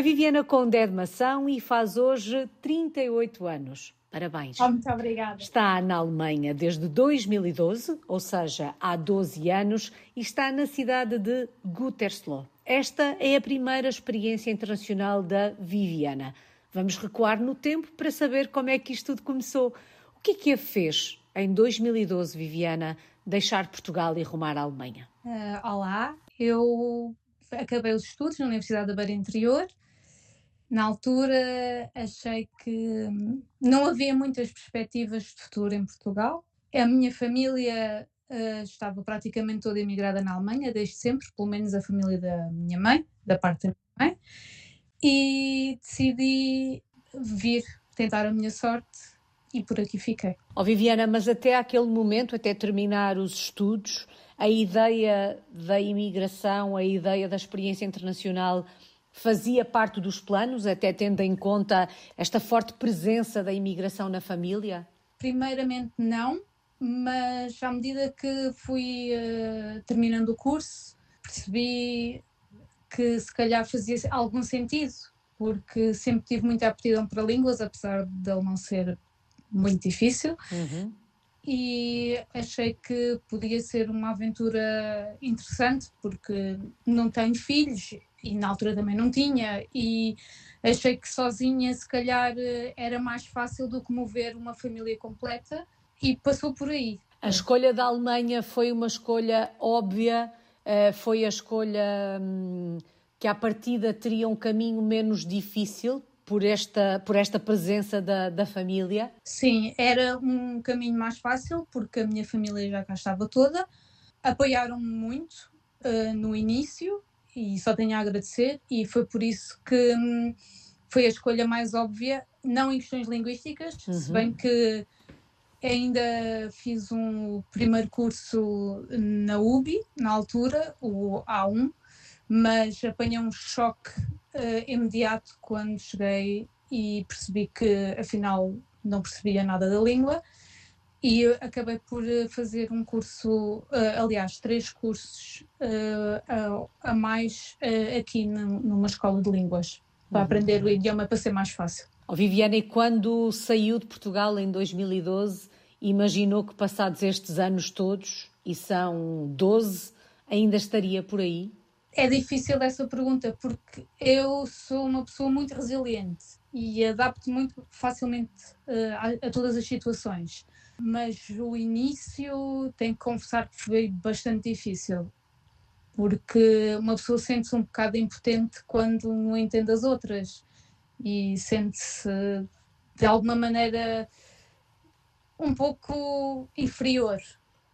A Viviana Conde é de Mação e faz hoje 38 anos. Parabéns. Oh, muito obrigada. Está na Alemanha desde 2012, ou seja, há 12 anos, e está na cidade de Gütersloh. Esta é a primeira experiência internacional da Viviana. Vamos recuar no tempo para saber como é que isto tudo começou. O que é que a fez em 2012, Viviana, deixar Portugal e rumar à Alemanha? Uh, olá, eu acabei os estudos na Universidade da Beira Interior. Na altura achei que não havia muitas perspectivas de futuro em Portugal. A minha família uh, estava praticamente toda emigrada na Alemanha, desde sempre, pelo menos a família da minha mãe, da parte da minha mãe, e decidi vir tentar a minha sorte e por aqui fiquei. Oh, Viviana, mas até aquele momento, até terminar os estudos, a ideia da imigração, a ideia da experiência internacional fazia parte dos planos, até tendo em conta esta forte presença da imigração na família? Primeiramente não, mas à medida que fui uh, terminando o curso, percebi que se calhar fazia algum sentido, porque sempre tive muita aptidão para línguas, apesar de ele não ser muito difícil. Uhum. E achei que podia ser uma aventura interessante, porque não tenho filhos e na altura também não tinha, e achei que sozinha, se calhar, era mais fácil do que mover uma família completa, e passou por aí. A escolha da Alemanha foi uma escolha óbvia, eh, foi a escolha hum, que à partida teria um caminho menos difícil por esta, por esta presença da, da família? Sim, era um caminho mais fácil porque a minha família já cá estava toda. Apoiaram-me muito uh, no início e só tenho a agradecer, e foi por isso que hum, foi a escolha mais óbvia, não em questões linguísticas, uhum. se bem que ainda fiz um primeiro curso na UBI, na altura, o A1, mas apanhei um choque uh, imediato quando cheguei e percebi que afinal não percebia nada da língua e acabei por eh, fazer um curso, uh, aliás, três cursos uh, a, mais aqui numa escola de línguas, para uhum. aprender o idioma para ser mais fácil. Oh, Viviane, e quando saiu de Portugal em 2012, imaginou que passados estes anos todos, e são 12, ainda estaria por aí? É difícil essa pergunta porque eu sou uma pessoa muito resiliente e adapto muito facilmente uh, a, a, todas as situações. Mas o início, tenho que confessar que foi bastante difícil, porque uma pessoa sente-se um bocado impotente quando não entende as outras. E sente-se de alguma maneira um pouco inferior.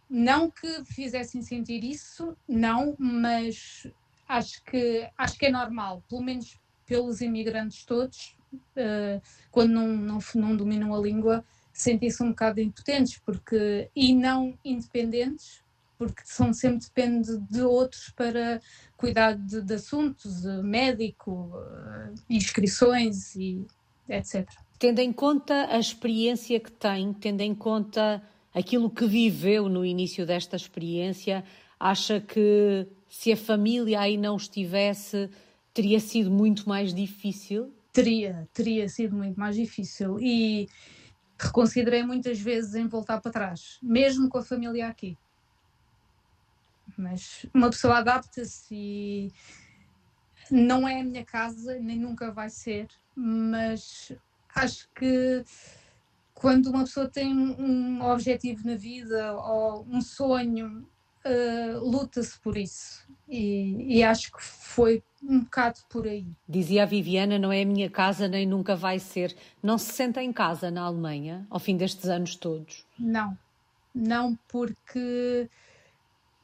Não que fizessem sentir isso, não, mas acho que, acho que é normal, pelo menos pelos imigrantes todos, uh, quando não, não, não dominam a língua, sentem-se um bocado impotentes porque, e não independentes, porque são sempre depende de outros para cuidar de, de assuntos, médico, uh, inscrições e etc. Tendo em conta a experiência que tem, tendo em conta aquilo que viveu no início desta experiência, acha que se a família aí não estivesse, teria sido muito mais difícil? Teria, teria sido muito mais difícil e reconsiderei muitas vezes em voltar para trás, mesmo com a família aqui. Mas uma pessoa adapta-se e não é a minha casa, nem nunca vai ser, mas acho que quando uma pessoa tem um objetivo na vida ou um sonho uh, luta-se por isso. E, e, acho que foi um bocado por aí. Dizia a Viviana: não é a minha casa, nem nunca vai ser. Não se senta em casa na Alemanha ao fim destes anos todos? Não, não, porque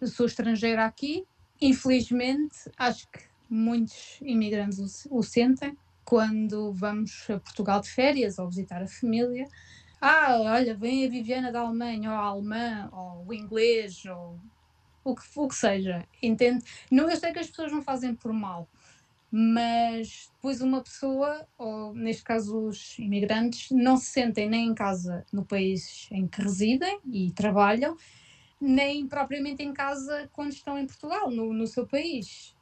sou estrangeira aqui. Infelizmente, acho que muitos imigrantes o, o sentem quando vamos a Portugal de férias ou visitar a família. Ah, olha, vem a Viviana da Alemanha, ou a alemã, ou o inglês, ou o que, o que seja, entende? Não, eu sei que as pessoas não fazem por mal, mas depois uma pessoa, ou neste caso os imigrantes, não se sentem nem em casa no país em que residem e trabalham, nem propriamente em casa quando estão em Portugal, no, no seu país.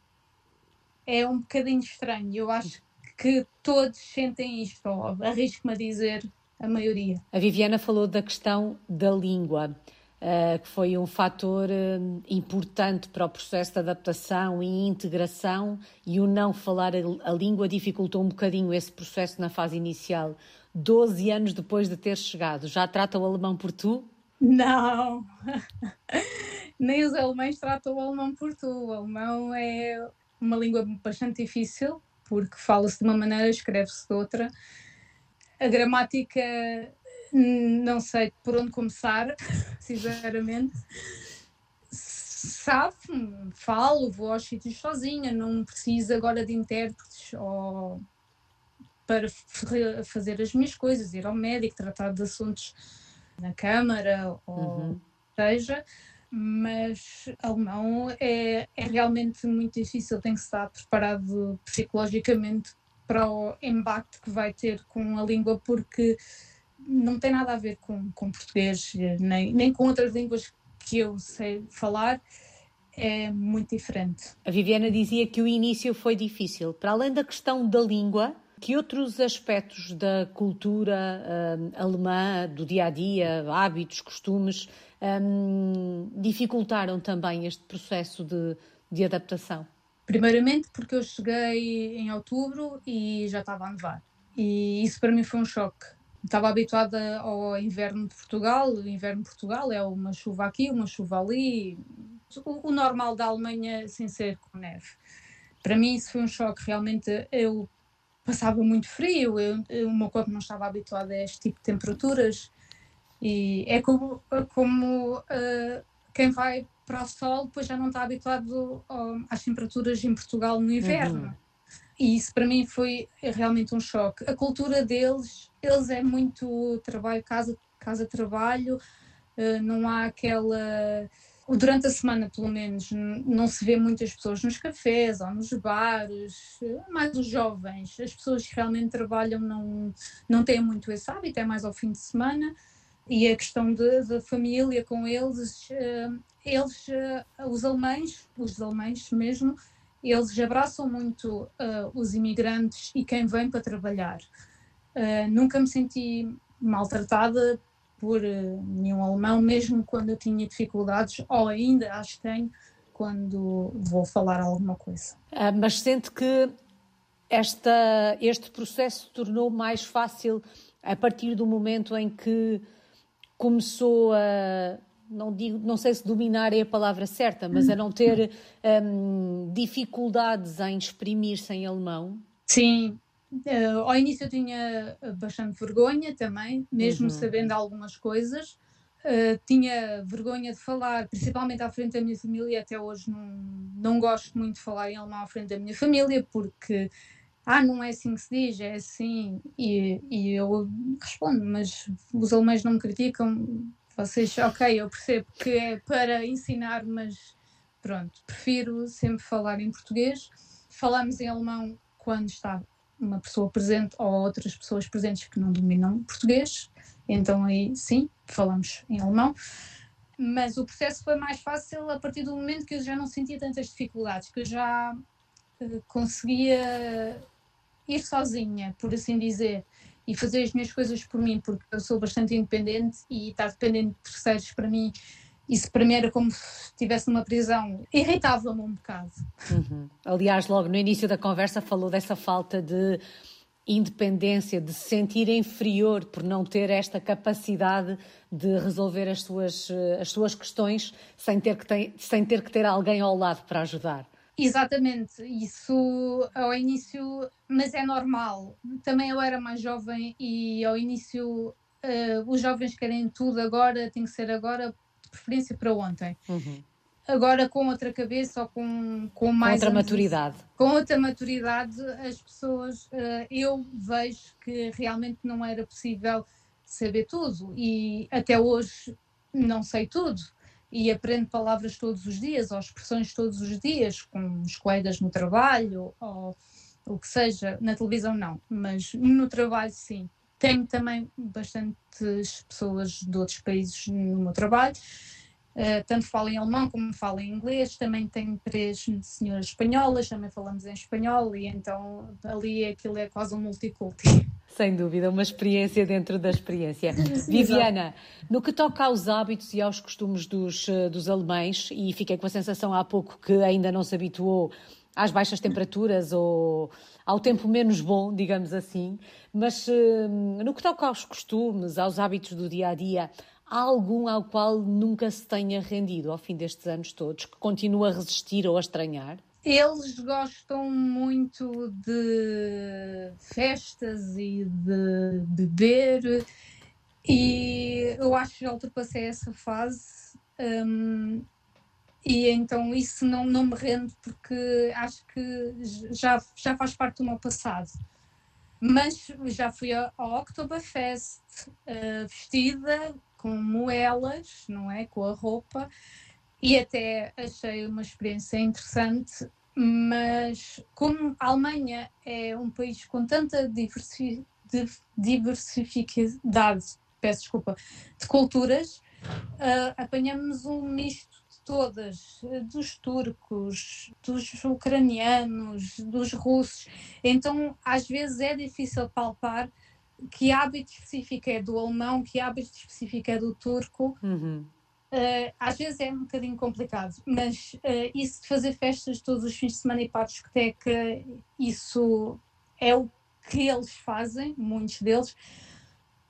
É um bocadinho estranho. Eu acho que todos sentem isto, arrisco-me a dizer a maioria. A Viviana falou da questão da língua. Uh, que foi um fator uh, importante para o processo de adaptação e integração, e o não falar a, língua dificultou um bocadinho esse processo na fase inicial. Doze anos depois de ter chegado, já trata o alemão por tu? Não, nem os alemães tratam o alemão por tu. O alemão é uma língua bastante difícil, porque fala-se de uma maneira, escreve-se de outra. A gramática não sei por onde começar, sinceramente. Sabe, falo, vou aos sítios sozinha, não preciso agora de intérpretes ou para fazer as minhas coisas, ir ao médico, tratar de assuntos na Câmara ou uhum. seja, mas alemão é, é realmente muito difícil, tem que estar preparado psicologicamente para o embate que vai ter com a língua, porque não tem nada a ver com, com português, nem, nem com outras línguas que eu sei falar, é muito diferente. A Viviana dizia que o início foi difícil. Para além da questão da língua, que outros aspectos da cultura uh, alemã, do dia a dia, hábitos, costumes, um, dificultaram também este processo de, de adaptação? Primeiramente porque eu cheguei em outubro e já estava a nevar. E isso para mim foi um choque estava habituada ao inverno de Portugal. O inverno de Portugal é uma chuva aqui, uma chuva ali, o, o normal da Alemanha sem ser com neve. Para mim isso foi um choque. Realmente eu passava muito frio, eu, eu, o meu corpo não estava habituado a este tipo de temperaturas. E é como, como uh, quem vai para o sol depois já não está habituado às temperaturas em Portugal no inverno. Uhum. E isso para mim foi realmente um choque. A cultura deles, eles é muito trabalho, casa, casa trabalho, uh, não há aquela. Durante a semana, pelo menos, não se vê muitas pessoas nos cafés ou nos bares, mais os jovens. As pessoas que realmente trabalham não, não têm muito esse hábito, é mais ao fim de semana. E a questão da família com eles, uh, eles, os alemães, os alemães mesmo, eles abraçam muito uh, os imigrantes e quem vem para trabalhar. Uh, nunca me senti maltratada por uh, nenhum alemão, mesmo quando eu tinha dificuldades, ou ainda acho que tenho, quando vou falar alguma coisa. Ah, mas sente que esta, este processo tornou mais fácil a partir do momento em que começou a não digo, não sei se dominar é a palavra certa, mas a não ter um, dificuldades em exprimir-se em alemão? Sim, uh, ao início eu tinha bastante vergonha também, mesmo uhum. sabendo algumas coisas. Uh, tinha vergonha de falar, principalmente à frente da minha família. Até hoje não, não gosto muito de falar em alemão à frente da minha família, porque ah, não é assim que se diz, é assim. E, e eu respondo, mas os alemães não me criticam, vocês, ok, eu percebo que é para ensinar, mas pronto, prefiro sempre falar em português. Falamos em alemão quando está uma pessoa presente ou outras pessoas presentes que não dominam português, então aí sim, falamos em alemão. Mas o processo foi mais fácil a partir do momento que eu já não sentia tantas dificuldades, que eu já uh, conseguia ir sozinha, por assim dizer e fazer as minhas coisas por mim, porque eu sou bastante independente e estar dependente de terceiros para mim, isso para mim era como se estivesse numa prisão. Irritava-me um bocado. Uhum. Aliás, logo no início da conversa falou dessa falta de independência, de se sentir inferior por não ter esta capacidade de resolver as suas, as suas questões sem ter, que ter, sem ter que ter alguém ao lado para ajudar. Exatamente, isso ao início, mas é normal. Também eu era mais jovem e ao início uh, os jovens querem tudo agora, tem que ser agora, de preferência para ontem. Uhum. Agora com outra cabeça ou com, com mais. Com outra maturidade. Com outra maturidade, as pessoas, uh, eu vejo que realmente não era possível saber tudo e até hoje não sei tudo e aprendo palavras todos os dias, ou expressões todos os dias, com os colegas no trabalho, ou o que seja, na televisão não, mas no trabalho sim. Tenho também bastantes pessoas de outros países no meu trabalho Uh, tanto fala em alemão como fala em inglês, também tem três senhoras espanholas, também falamos em espanhol e então ali aquilo é quase um multiculti. Sem dúvida, uma experiência dentro da experiência. Viviana, no que toca aos hábitos e aos costumes dos, eh, dos alemães, e fiquei com a sensação há pouco que ainda não se habituou às baixas temperaturas ou ao tempo menos bom, digamos assim, mas eh, no que toca aos costumes, aos hábitos do dia a dia, há algum ao qual nunca se tenha rendido ao fim destes anos todos, que continua a resistir ou a estranhar? Eles gostam muito de festas e de beber, e eu acho que já ultrapassei essa fase. Um, e então isso não, não me rende porque acho que já, já faz parte do meu passado. Mas já fui ao Oktoberfest uh, vestida como elas, não é? Com a roupa, e até achei uma experiência interessante, mas como a Alemanha é um país com tanta diversi diversificidade, peço desculpa, de culturas, uh, apanhamos um misto de todas, dos turcos, dos ucranianos, dos russos, então às vezes é difícil palpar que hábito específico é do alemão, que hábito específico é do turco. Uhum. Uh, às vezes é um bocadinho complicado, mas uh, isso de fazer festas todos os fins de semana e para a discoteca, isso é o que eles fazem, muitos deles,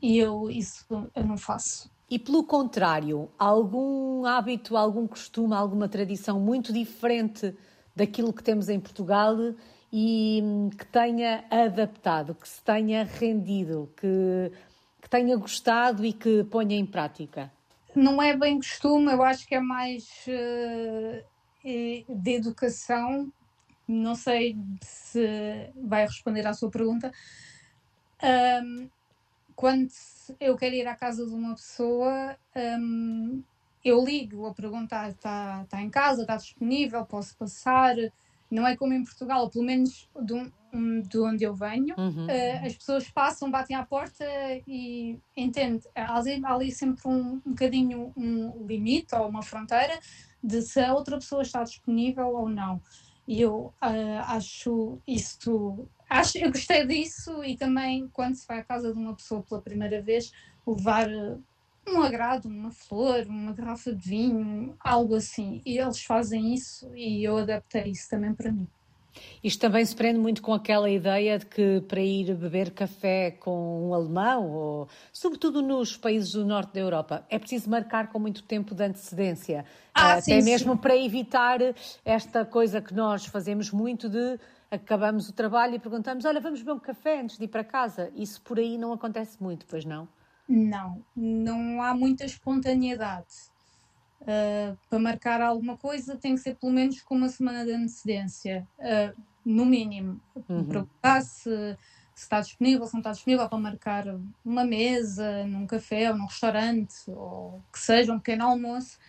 e eu isso eu não faço. E pelo contrário, algum hábito, algum costume, alguma tradição muito diferente daquilo que temos em Portugal e hum, que tenha adaptado, que se tenha rendido, que, que tenha gostado e que ponha em prática? Não é bem costume, eu acho que é mais uh, de educação. Não sei se vai responder à sua pergunta. Um, quando eu quero ir à casa de uma pessoa, um, eu ligo a perguntar: está tá em casa, está disponível, posso passar? Não é como em Portugal, pelo menos de, um, de onde eu venho, uhum. uh, as pessoas passam, batem à porta e entende. Há ali, há ali sempre um, um bocadinho um limite ou uma fronteira de se a outra pessoa está disponível ou não. E eu uh, acho isso. Acho, eu gostei disso e também quando se vai à casa de uma pessoa pela primeira vez, levar um agrado, uma flor, uma garrafa de vinho, algo assim. E eles fazem isso e eu adaptei isso também para mim. Isto também se prende muito com aquela ideia de que para ir beber café com um alemão, ou sobretudo nos países do norte da Europa, é preciso marcar com muito tempo de antecedência. Ah, Até sim, mesmo sim. para evitar esta coisa que nós fazemos muito de acabamos o trabalho e perguntamos: olha, vamos beber um café antes de ir para casa. Isso por aí não acontece muito, pois não? Não, não há muita espontaneidade. Uh, para marcar alguma coisa tem que ser pelo menos com uma semana de antecedência, uh, no mínimo. Uhum. Perguntar se, se, está disponível, se não está disponível para marcar uma mesa num café ou num restaurante, ou que seja um pequeno almoço,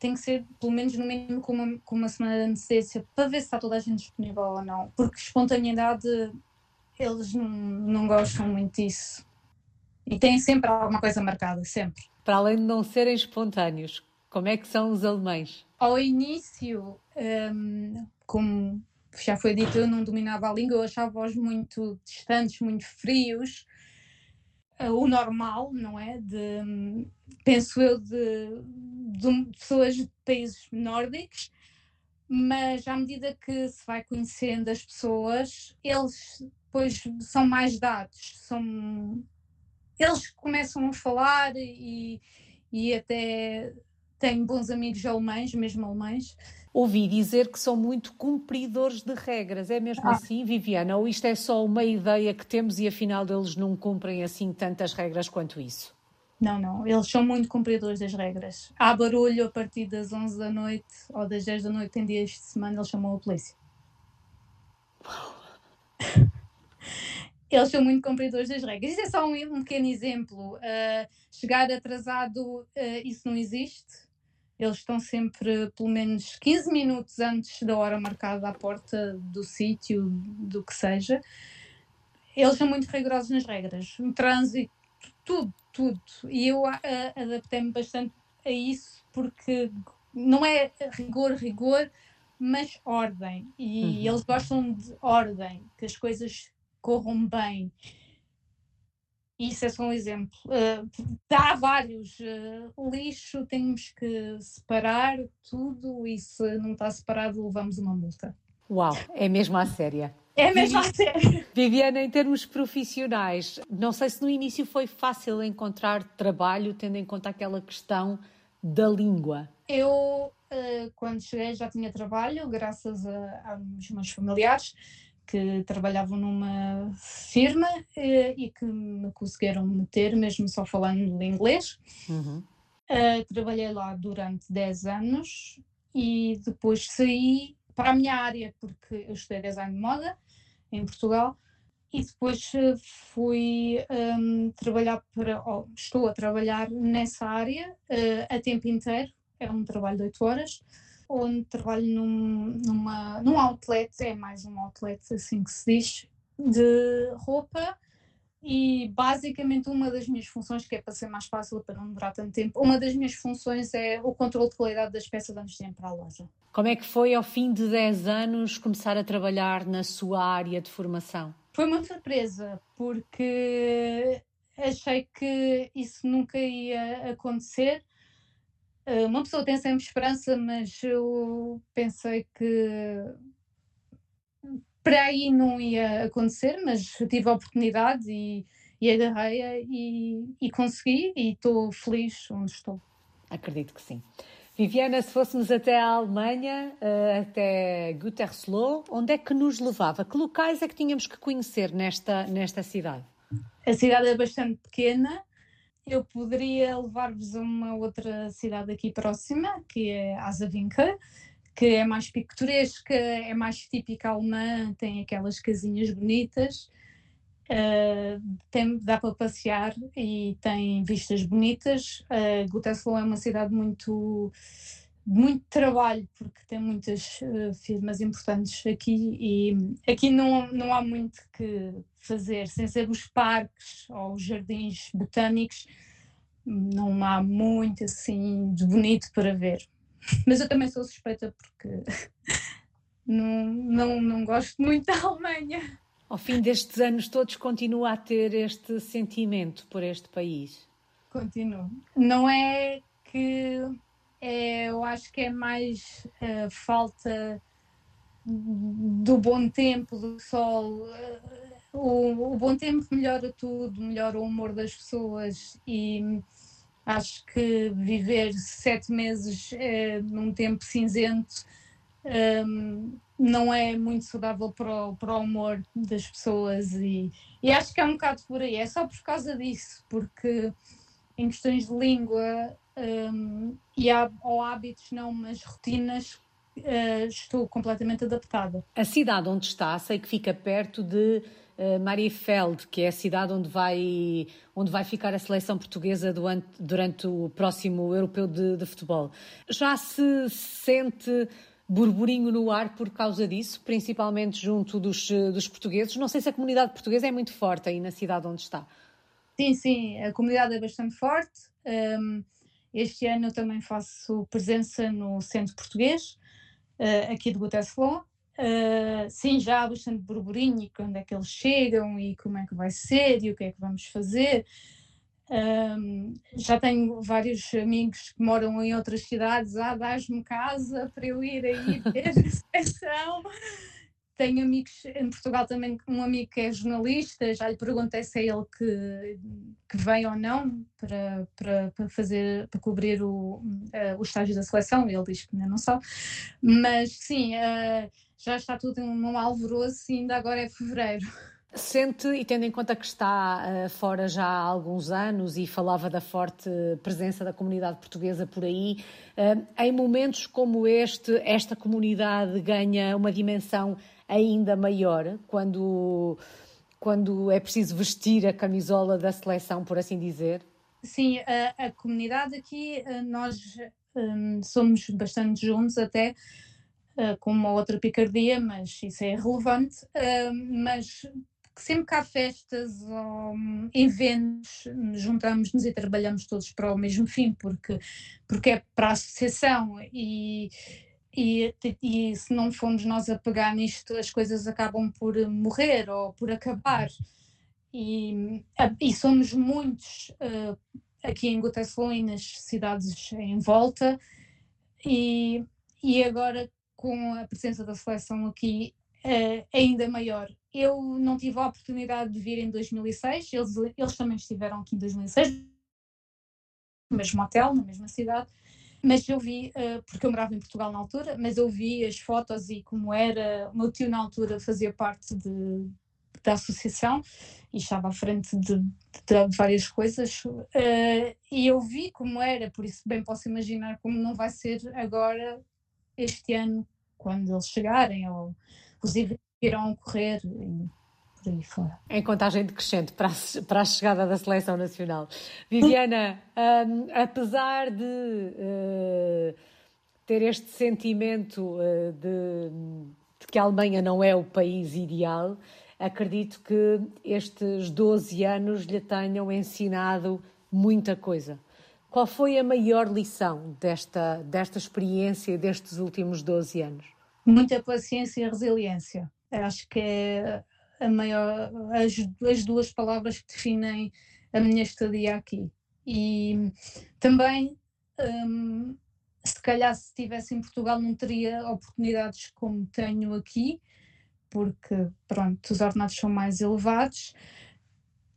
tem que ser pelo menos no mínimo com uma, com uma semana de antecedência para ver se está toda a gente disponível ou não, porque espontaneidade eles não, não gostam muito disso. E têm sempre alguma coisa marcada, sempre. Para além de não serem espontâneos, como é que são os alemães? Ao início, um, como já foi dito, eu não dominava a língua, eu achava-os muito distantes, muito frios. Uh, o normal, não é? De, hum, penso eu, de, de pessoas de países nórdicos, mas à medida que se vai conhecendo as pessoas, eles depois são mais dados, são eles começam a falar e, e até têm bons amigos alemães, mesmo alemães. Ouvi dizer que são muito cumpridores de regras. É mesmo ah. assim, Viviana? Ou isto é só uma ideia que temos e afinal eles não cumprem assim tantas regras quanto isso? Não, não. Eles são muito cumpridores das regras. Há barulho a partir das 11 da noite ou das 10 da noite em dias de semana, eles chamam a polícia. Eles são muito cumpridores das regras. Isso é só um, um pequeno exemplo. Uh, chegar atrasado, uh, isso não existe. Eles estão sempre pelo menos 15 minutos antes da hora marcada à porta do sítio, do que seja. Eles são muito rigorosos nas regras. No trânsito, tudo, tudo. E eu uh, adaptei-me bastante a isso porque não é rigor, rigor, mas ordem. E uhum. eles gostam de ordem, que as coisas corram bem. Isso é só um exemplo. Uh, há vários. Uh, lixo, temos que separar tudo e se não está separado, levamos uma multa. Uau, é mesmo à séria. É mesmo à séria. Viviana, em termos profissionais, não sei se no início foi fácil encontrar trabalho, tendo em conta aquela questão da língua. Eu, uh, quando cheguei, já tinha trabalho, graças a, aos meus familiares que trabalhavam numa firma uh, e que me conseguiram meter, mesmo só falando inglês. Uhum. Uh, trabalhei lá durante 10 anos e depois saí para a minha área, porque eu estudei design de moda em Portugal e depois fui um, trabalhar para, oh, estou a trabalhar nessa área uh, a tempo inteiro, é um trabalho de 8 horas, onde trabalho num, numa, num outlet, é mais um outlet assim que se diz, de roupa e basicamente uma das minhas funções, que é para ser mais fácil para não demorar tanto tempo, uma das minhas funções é o controle de qualidade das peças antes de para a loja. Como é que foi ao fim de 10 anos começar a trabalhar na sua área de formação? Foi uma surpresa, porque achei que isso nunca ia acontecer uma pessoa tem sempre esperança, mas eu pensei que para aí não ia acontecer, mas tive a oportunidade e, e agarrei e, e consegui e estou feliz onde estou. Acredito que sim. Viviana, se fôssemos até a Alemanha, eh, até Gütersloh, onde é que nos levava? Que locais é que tínhamos que conhecer nesta, nesta cidade? A cidade é bastante pequena, eu poderia levar-vos a uma outra cidade aqui próxima, que é Azavinca, que é mais picturesca, é mais típica alemã, tem aquelas casinhas bonitas, uh, tem, dá para passear e tem vistas bonitas. Uh, é uma cidade muito muito trabalho porque tem muitas uh, firmas importantes aqui e aqui não, não há muito que fazer, sem ser os parques ou os jardins botânicos, não há muito assim de bonito para ver. Mas eu também sou suspeita porque não, não, não gosto muito da Alemanha. Ao fim destes anos todos continua a ter este sentimento por este país? Continuo. Não é que é, eu acho que é mais uh, falta do bom tempo, do sol. Uh, o, o, bom tempo melhora tudo, melhora o humor das pessoas e acho que viver sete meses uh, num tempo cinzento um, não é muito saudável para o, para o humor das pessoas e, e acho que é um bocado por aí. É só por causa disso, porque em questões de língua um, e há, ou hábitos não, mas rotinas, uh, estou completamente adaptada. A cidade onde está, sei que fica perto de uh, Mariefeld, que é a cidade onde vai, onde vai ficar a seleção portuguesa durante, durante o próximo europeu de, de futebol. Já se sente burburinho no ar por causa disso, principalmente junto dos, dos portugueses? Não sei se a comunidade portuguesa é muito forte aí na cidade onde está. Sim, sim, a comunidade é bastante forte. Um, este ano eu também faço presença no Centro Português, uh, aqui de Gütersloh. Uh, sim, já há bastante burburinho e quando é que eles chegam e como é que vai ser e o que é que vamos fazer. Um, já tenho vários amigos que moram em outras cidades. Ah, dás-me casa para eu ir aí ver a sessão. Tenho amigos em Portugal também, um amigo que é jornalista, já lhe perguntei se é ele que, que vem ou não para, para, para fazer, para cobrir o, uh, o estágio da seleção, ele diz que ainda não sabe, mas sim, uh, já está tudo num alvoroço e ainda agora é fevereiro. Sente, e tendo em conta que está uh, fora já há alguns anos e falava da forte presença da comunidade portuguesa por aí, uh, em momentos como este, esta comunidade ganha uma dimensão ainda maior quando, quando é preciso vestir a camisola da seleção, por assim dizer? Sim, a, a comunidade aqui, eh, nós um, somos bastante juntos até, uh, com uma outra picardia, mas isso é relevante, uh, mas sempre que há festas ou hum, eventos, juntamos-nos e trabalhamos todos para o mesmo fim, porque, porque é para a associação e, e, e se não formos nós a pegar nisto, as coisas acabam por morrer ou por acabar. E, e somos muitos uh, aqui em Guteslow e nas cidades em volta, e, e agora com a presença da seleção aqui uh, ainda maior. Eu não tive a oportunidade de vir em 2006, eles, eles também estiveram aqui em 2006, no mesmo hotel, na mesma cidade, mas eu vi, uh, porque eu morava em Portugal na altura, mas eu vi as fotos e como era, o meu tio na altura fazia parte de, da associação e estava à frente de, de várias coisas uh, e eu vi como era, por isso bem posso imaginar como não vai ser agora este ano quando eles chegarem ou os eventos irão ocorrer e por aí fora. Em contagem decrescente para a, para a chegada da seleção nacional. Viviana, um, apesar de uh, ter este sentimento uh, de, de que a Alemanha não é o país ideal, acredito que estes 12 anos lhe tenham ensinado muita coisa. Qual foi a maior lição desta, desta experiência destes últimos 12 anos? Muita paciência e resiliência. Acho que é maior, as, as duas palavras que definem a minha estadia aqui. E também, um, se calhar, se estivesse em Portugal, não teria oportunidades como tenho aqui, porque, pronto, os ordenados são mais elevados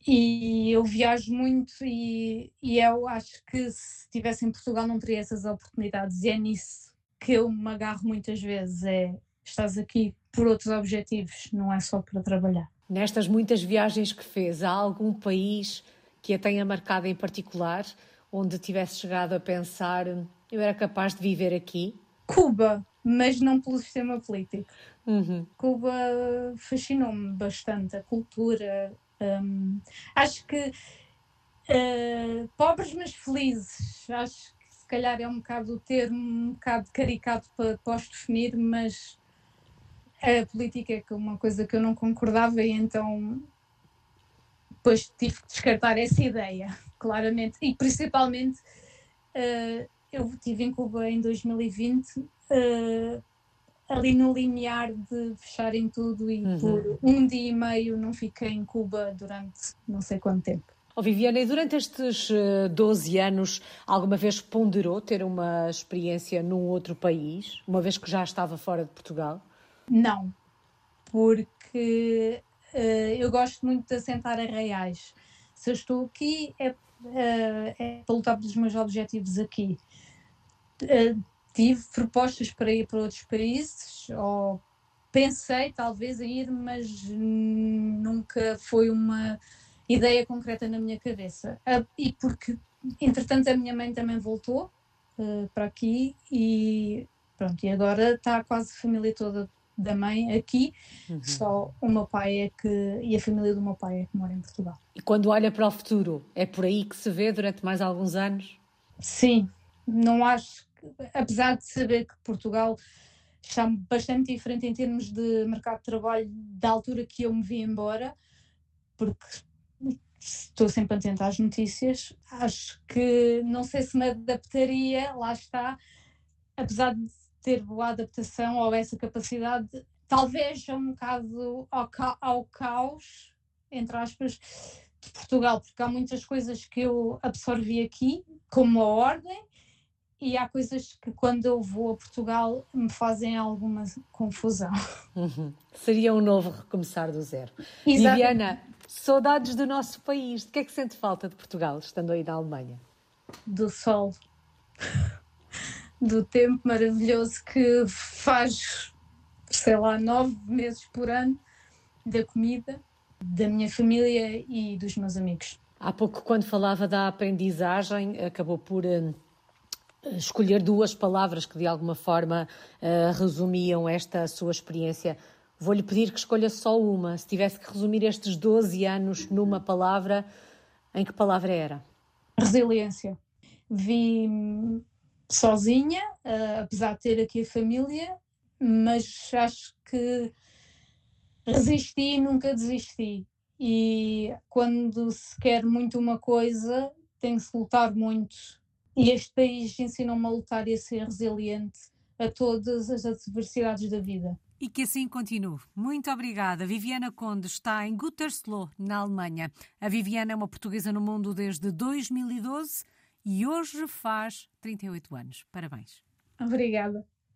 e eu viajo muito e, e eu acho que se estivesse em Portugal não teria essas oportunidades e é nisso que eu me agarro muitas vezes, é estás aqui por outros objetivos, não é só para trabalhar. Nestas muitas viagens que fez, há algum país que a tenha marcado em particular, onde tivesse chegado a pensar eu era capaz de viver aqui? Cuba, mas não pelo sistema político. Uhum. Cuba fascinou-me bastante, a cultura. Um, acho que uh, pobres, mas felizes. Acho que se calhar é um bocado o termo, um bocado caricato para, para os definir, mas a política é uma coisa que eu não concordava e então depois tive que descartar essa ideia, claramente. E principalmente uh, eu estive em Cuba em 2020. Uh, ali no limiar de fecharem tudo e uhum. por um dia e meio não fiquei em Cuba durante não sei quanto tempo. Oh, Viviana, e durante estes 12 eh, anos, alguma vez ponderou ter uma experiência num outro país, uma vez que já estava fora de Portugal? Não, porque uh, eu gosto muito de assentar arraiais. Se eu estou aqui, é, uh, é para lutar pelos meus objetivos aqui. Uh, tive propostas para ir para outros países, ou pensei talvez em ir, mas nunca foi uma ideia concreta na minha cabeça. Uh, e porque, entretanto, a minha mãe também voltou uh, para aqui e pronto, e agora está quase a família toda da mãe aqui, uhum. só o meu pai é que, e a família do meu pai é que mora em Portugal. E quando olha para o futuro, é por aí que se vê durante mais alguns anos? Sim, não acho apesar de saber que Portugal está bastante diferente em termos de mercado de trabalho da altura que eu me vi embora, porque estou sempre atenta às notícias, acho que não sei se me adaptaria, lá está, apesar de ter boa adaptação ou essa capacidade, talvez um bocado ao, ca ao caos, entre aspas, de Portugal, porque há muitas coisas que eu absorvi aqui, como a ordem, e há coisas que quando eu vou a Portugal me fazem alguma confusão. Uhum. Seria um novo recomeçar do zero. Exato. Viviana, saudades do nosso país. De que é que sente falta de Portugal, estando aí na Alemanha? Do sol. Do tempo maravilhoso que faz, sei lá, nove meses por ano, da comida, da minha família e dos meus amigos. Há pouco, quando falava da aprendizagem, acabou por hum, escolher duas palavras que de alguma forma uh, resumiam esta sua experiência. Vou-lhe pedir que escolha só uma. Se tivesse que resumir estes 12 anos numa palavra, em que palavra era? Resiliência. Vi sozinha, uh, apesar de ter aqui a família, mas acho que resisti e nunca desisti. E quando se quer muito uma coisa, tem que se lutar muito. E este país ensinou-me a lutar e a ser resiliente a todas as adversidades da vida. E que assim continue. Muito obrigada. Viviana Conde está em Gütersloh, na Alemanha. A Viviana é uma portuguesa no mundo desde 2012 e hoje faz 38 anos. Parabéns. Obrigada.